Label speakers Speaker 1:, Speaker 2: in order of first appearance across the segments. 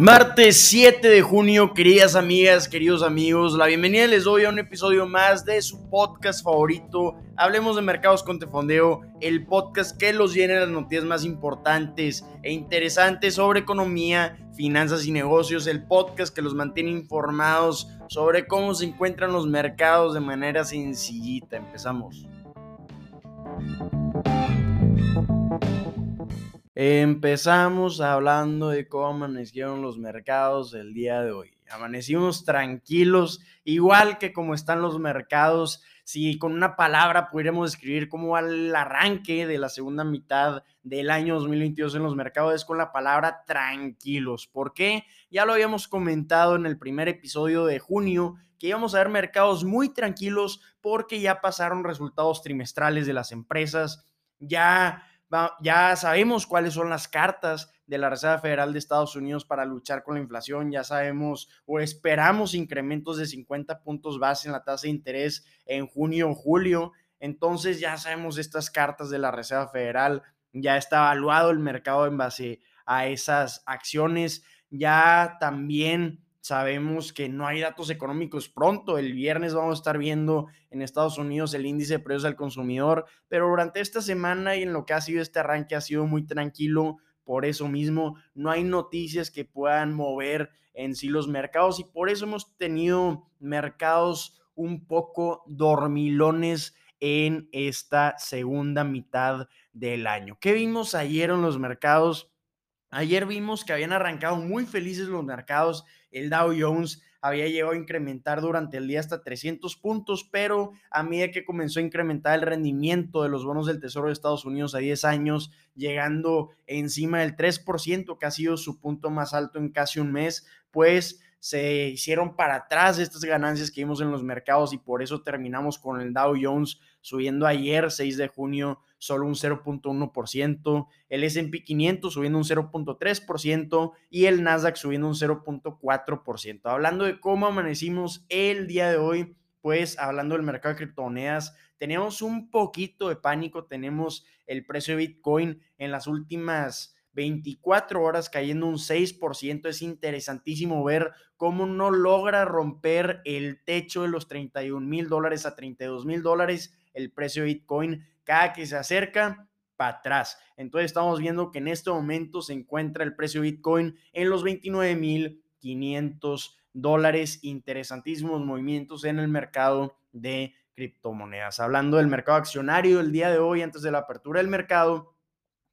Speaker 1: Martes 7 de junio, queridas amigas, queridos amigos, la bienvenida les doy a un episodio más de su podcast favorito, Hablemos de Mercados con Tefondeo, el podcast que los llena las noticias más importantes e interesantes sobre economía, finanzas y negocios, el podcast que los mantiene informados sobre cómo se encuentran los mercados de manera sencillita. Empezamos. Empezamos hablando de cómo amanecieron los mercados el día de hoy. Amanecimos tranquilos, igual que como están los mercados. Si con una palabra pudiéramos describir cómo va el arranque de la segunda mitad del año 2022 en los mercados, es con la palabra tranquilos. ¿Por qué? Ya lo habíamos comentado en el primer episodio de junio, que íbamos a ver mercados muy tranquilos porque ya pasaron resultados trimestrales de las empresas, ya ya sabemos cuáles son las cartas de la Reserva Federal de Estados Unidos para luchar con la inflación, ya sabemos o esperamos incrementos de 50 puntos base en la tasa de interés en junio o julio, entonces ya sabemos estas cartas de la Reserva Federal, ya está evaluado el mercado en base a esas acciones, ya también Sabemos que no hay datos económicos pronto. El viernes vamos a estar viendo en Estados Unidos el índice de precios al consumidor, pero durante esta semana y en lo que ha sido este arranque ha sido muy tranquilo. Por eso mismo no hay noticias que puedan mover en sí los mercados y por eso hemos tenido mercados un poco dormilones en esta segunda mitad del año. ¿Qué vimos ayer en los mercados? Ayer vimos que habían arrancado muy felices los mercados el Dow Jones había llegado a incrementar durante el día hasta 300 puntos, pero a medida que comenzó a incrementar el rendimiento de los bonos del Tesoro de Estados Unidos a 10 años, llegando encima del 3%, que ha sido su punto más alto en casi un mes, pues se hicieron para atrás estas ganancias que vimos en los mercados y por eso terminamos con el Dow Jones subiendo ayer, 6 de junio, solo un 0.1%, el SP 500 subiendo un 0.3% y el Nasdaq subiendo un 0.4%. Hablando de cómo amanecimos el día de hoy, pues hablando del mercado de criptomonedas, tenemos un poquito de pánico, tenemos el precio de Bitcoin en las últimas 24 horas cayendo un 6%. Es interesantísimo ver cómo no logra romper el techo de los 31 mil dólares a 32 mil dólares el precio de Bitcoin cada que se acerca para atrás. Entonces estamos viendo que en este momento se encuentra el precio de Bitcoin en los 29.500 dólares. Interesantísimos movimientos en el mercado de criptomonedas. Hablando del mercado accionario, el día de hoy, antes de la apertura del mercado,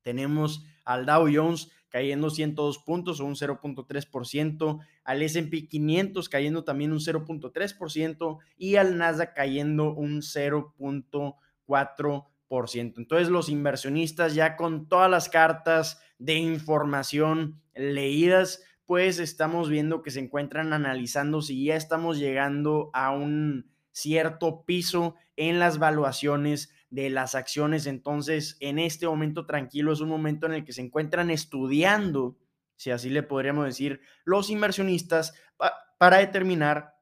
Speaker 1: tenemos al Dow Jones cayendo 102 puntos o un 0.3%, al S&P 500 cayendo también un 0.3% y al Nasdaq cayendo un 0.4%. Entonces los inversionistas ya con todas las cartas de información leídas, pues estamos viendo que se encuentran analizando si ya estamos llegando a un cierto piso en las valuaciones de las acciones. Entonces, en este momento tranquilo es un momento en el que se encuentran estudiando, si así le podríamos decir, los inversionistas para determinar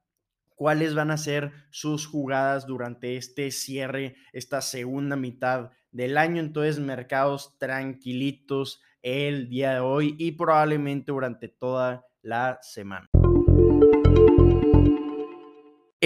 Speaker 1: cuáles van a ser sus jugadas durante este cierre, esta segunda mitad del año. Entonces, mercados tranquilitos el día de hoy y probablemente durante toda la semana.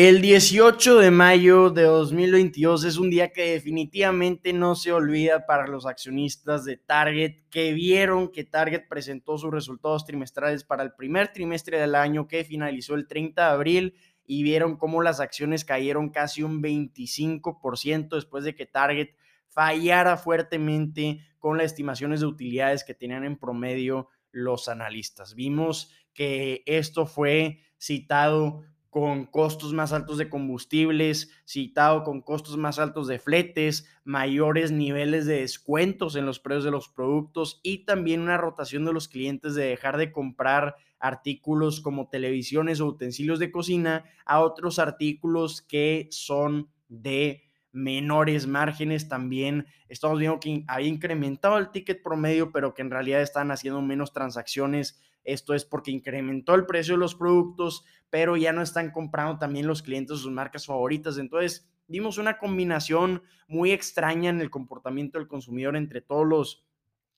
Speaker 1: El 18 de mayo de 2022 es un día que definitivamente no se olvida para los accionistas de Target que vieron que Target presentó sus resultados trimestrales para el primer trimestre del año que finalizó el 30 de abril y vieron cómo las acciones cayeron casi un 25% después de que Target fallara fuertemente con las estimaciones de utilidades que tenían en promedio los analistas. Vimos que esto fue citado con costos más altos de combustibles, citado con costos más altos de fletes, mayores niveles de descuentos en los precios de los productos y también una rotación de los clientes de dejar de comprar artículos como televisiones o utensilios de cocina a otros artículos que son de menores márgenes también. Estamos viendo que había incrementado el ticket promedio, pero que en realidad están haciendo menos transacciones. Esto es porque incrementó el precio de los productos, pero ya no están comprando también los clientes sus marcas favoritas. Entonces, vimos una combinación muy extraña en el comportamiento del consumidor entre todos los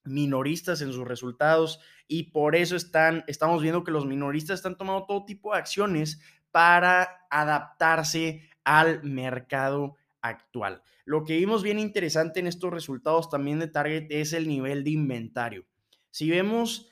Speaker 1: minoristas en sus resultados y por eso están, estamos viendo que los minoristas están tomando todo tipo de acciones para adaptarse al mercado actual. Lo que vimos bien interesante en estos resultados también de Target es el nivel de inventario. Si vemos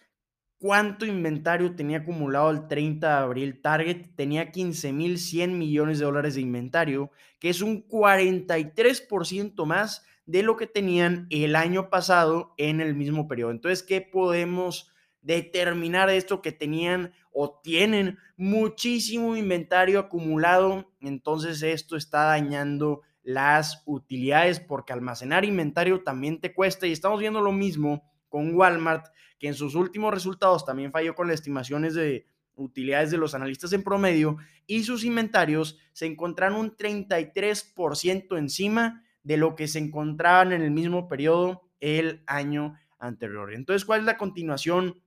Speaker 1: cuánto inventario tenía acumulado el 30 de abril, Target tenía 15.100 millones de dólares de inventario, que es un 43% más de lo que tenían el año pasado en el mismo periodo. Entonces, ¿qué podemos determinar esto? Que tenían o tienen muchísimo inventario acumulado, entonces esto está dañando las utilidades porque almacenar inventario también te cuesta y estamos viendo lo mismo con Walmart, que en sus últimos resultados también falló con las estimaciones de utilidades de los analistas en promedio y sus inventarios se encontraron un 33% encima de lo que se encontraban en el mismo periodo el año anterior. Entonces, ¿cuál es la continuación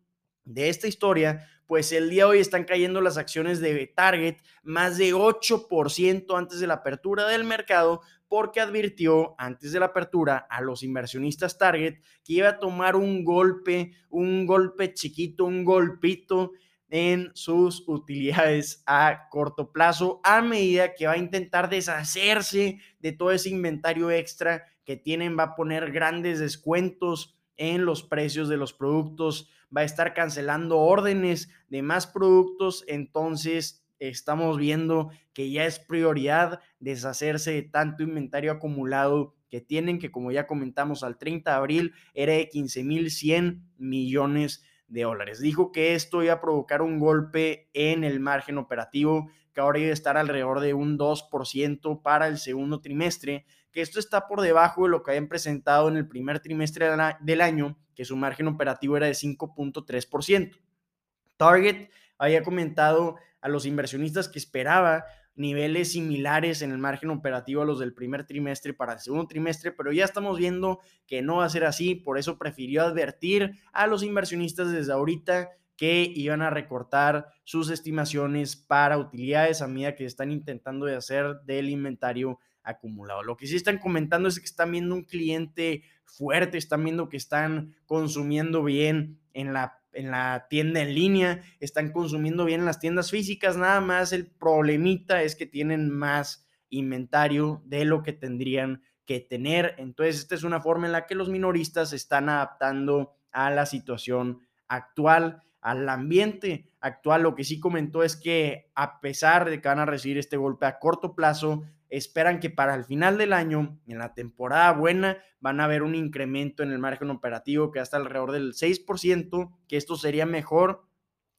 Speaker 1: de esta historia? Pues el día de hoy están cayendo las acciones de Target más de 8% antes de la apertura del mercado porque advirtió antes de la apertura a los inversionistas Target que iba a tomar un golpe, un golpe chiquito, un golpito en sus utilidades a corto plazo a medida que va a intentar deshacerse de todo ese inventario extra que tienen, va a poner grandes descuentos en los precios de los productos, va a estar cancelando órdenes de más productos, entonces estamos viendo que ya es prioridad deshacerse de tanto inventario acumulado que tienen, que como ya comentamos al 30 de abril era de 15.100 millones de dólares. Dijo que esto iba a provocar un golpe en el margen operativo, que ahora iba a estar alrededor de un 2% para el segundo trimestre, que esto está por debajo de lo que habían presentado en el primer trimestre del año, que su margen operativo era de 5.3%. Target había comentado a los inversionistas que esperaba niveles similares en el margen operativo a los del primer trimestre para el segundo trimestre, pero ya estamos viendo que no va a ser así, por eso prefirió advertir a los inversionistas desde ahorita que iban a recortar sus estimaciones para utilidades a medida que están intentando de hacer del inventario acumulado. Lo que sí están comentando es que están viendo un cliente fuerte, están viendo que están consumiendo bien en la en la tienda en línea, están consumiendo bien en las tiendas físicas, nada más el problemita es que tienen más inventario de lo que tendrían que tener. Entonces, esta es una forma en la que los minoristas se están adaptando a la situación actual, al ambiente actual. Lo que sí comentó es que a pesar de que van a recibir este golpe a corto plazo, esperan que para el final del año, en la temporada buena, van a ver un incremento en el margen operativo que hasta alrededor del 6%, que esto sería mejor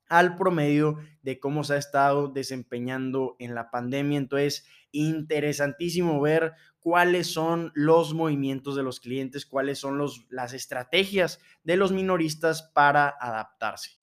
Speaker 1: al promedio de cómo se ha estado desempeñando en la pandemia. Entonces, interesantísimo ver cuáles son los movimientos de los clientes, cuáles son los, las estrategias de los minoristas para adaptarse.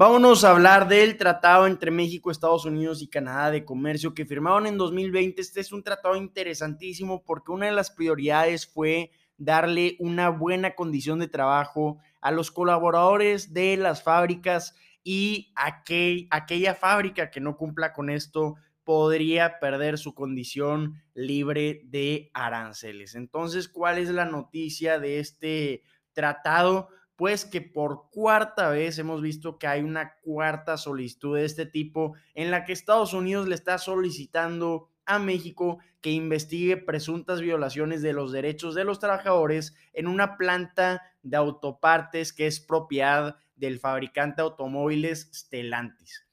Speaker 1: Vámonos a hablar del tratado entre México, Estados Unidos y Canadá de comercio que firmaron en 2020. Este es un tratado interesantísimo porque una de las prioridades fue darle una buena condición de trabajo a los colaboradores de las fábricas y aquella fábrica que no cumpla con esto podría perder su condición libre de aranceles. Entonces, ¿cuál es la noticia de este tratado? Pues que por cuarta vez hemos visto que hay una cuarta solicitud de este tipo en la que Estados Unidos le está solicitando a México que investigue presuntas violaciones de los derechos de los trabajadores en una planta de autopartes que es propiedad del fabricante de automóviles Stellantis.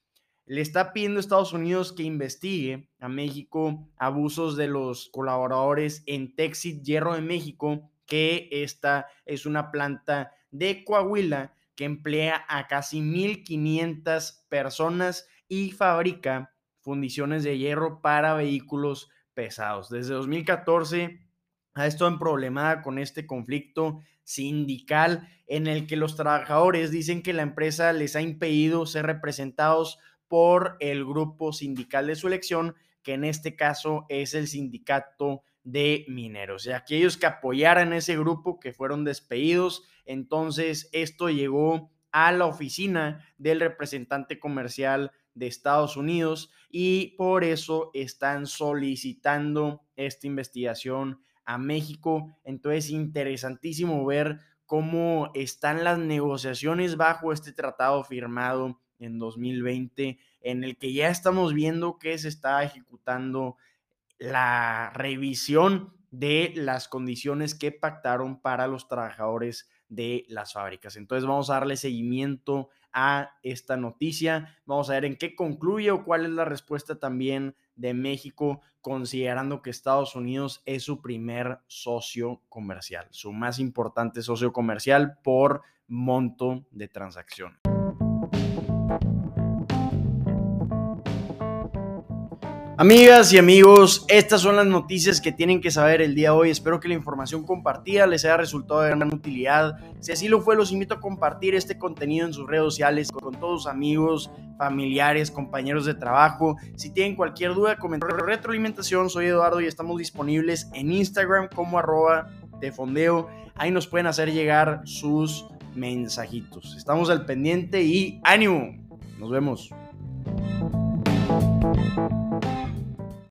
Speaker 1: Le está pidiendo a Estados Unidos que investigue a México abusos de los colaboradores en Texit Hierro de México, que esta es una planta de Coahuila que emplea a casi 1.500 personas y fabrica fundiciones de hierro para vehículos pesados. Desde 2014 ha estado en problemada con este conflicto sindical en el que los trabajadores dicen que la empresa les ha impedido ser representados por el grupo sindical de su elección, que en este caso es el sindicato de mineros. Y aquellos que apoyaran ese grupo que fueron despedidos, entonces esto llegó a la oficina del representante comercial de Estados Unidos y por eso están solicitando esta investigación a México. Entonces, interesantísimo ver cómo están las negociaciones bajo este tratado firmado en 2020, en el que ya estamos viendo que se está ejecutando la revisión de las condiciones que pactaron para los trabajadores de las fábricas. Entonces vamos a darle seguimiento a esta noticia, vamos a ver en qué concluye o cuál es la respuesta también de México, considerando que Estados Unidos es su primer socio comercial, su más importante socio comercial por monto de transacción. Amigas y amigos, estas son las noticias que tienen que saber el día de hoy. Espero que la información compartida les haya resultado de gran utilidad. Si así lo fue, los invito a compartir este contenido en sus redes sociales con todos sus amigos, familiares, compañeros de trabajo. Si tienen cualquier duda, comentario, retroalimentación, soy Eduardo y estamos disponibles en Instagram como arroba de fondeo. Ahí nos pueden hacer llegar sus mensajitos. Estamos al pendiente y ánimo. Nos vemos.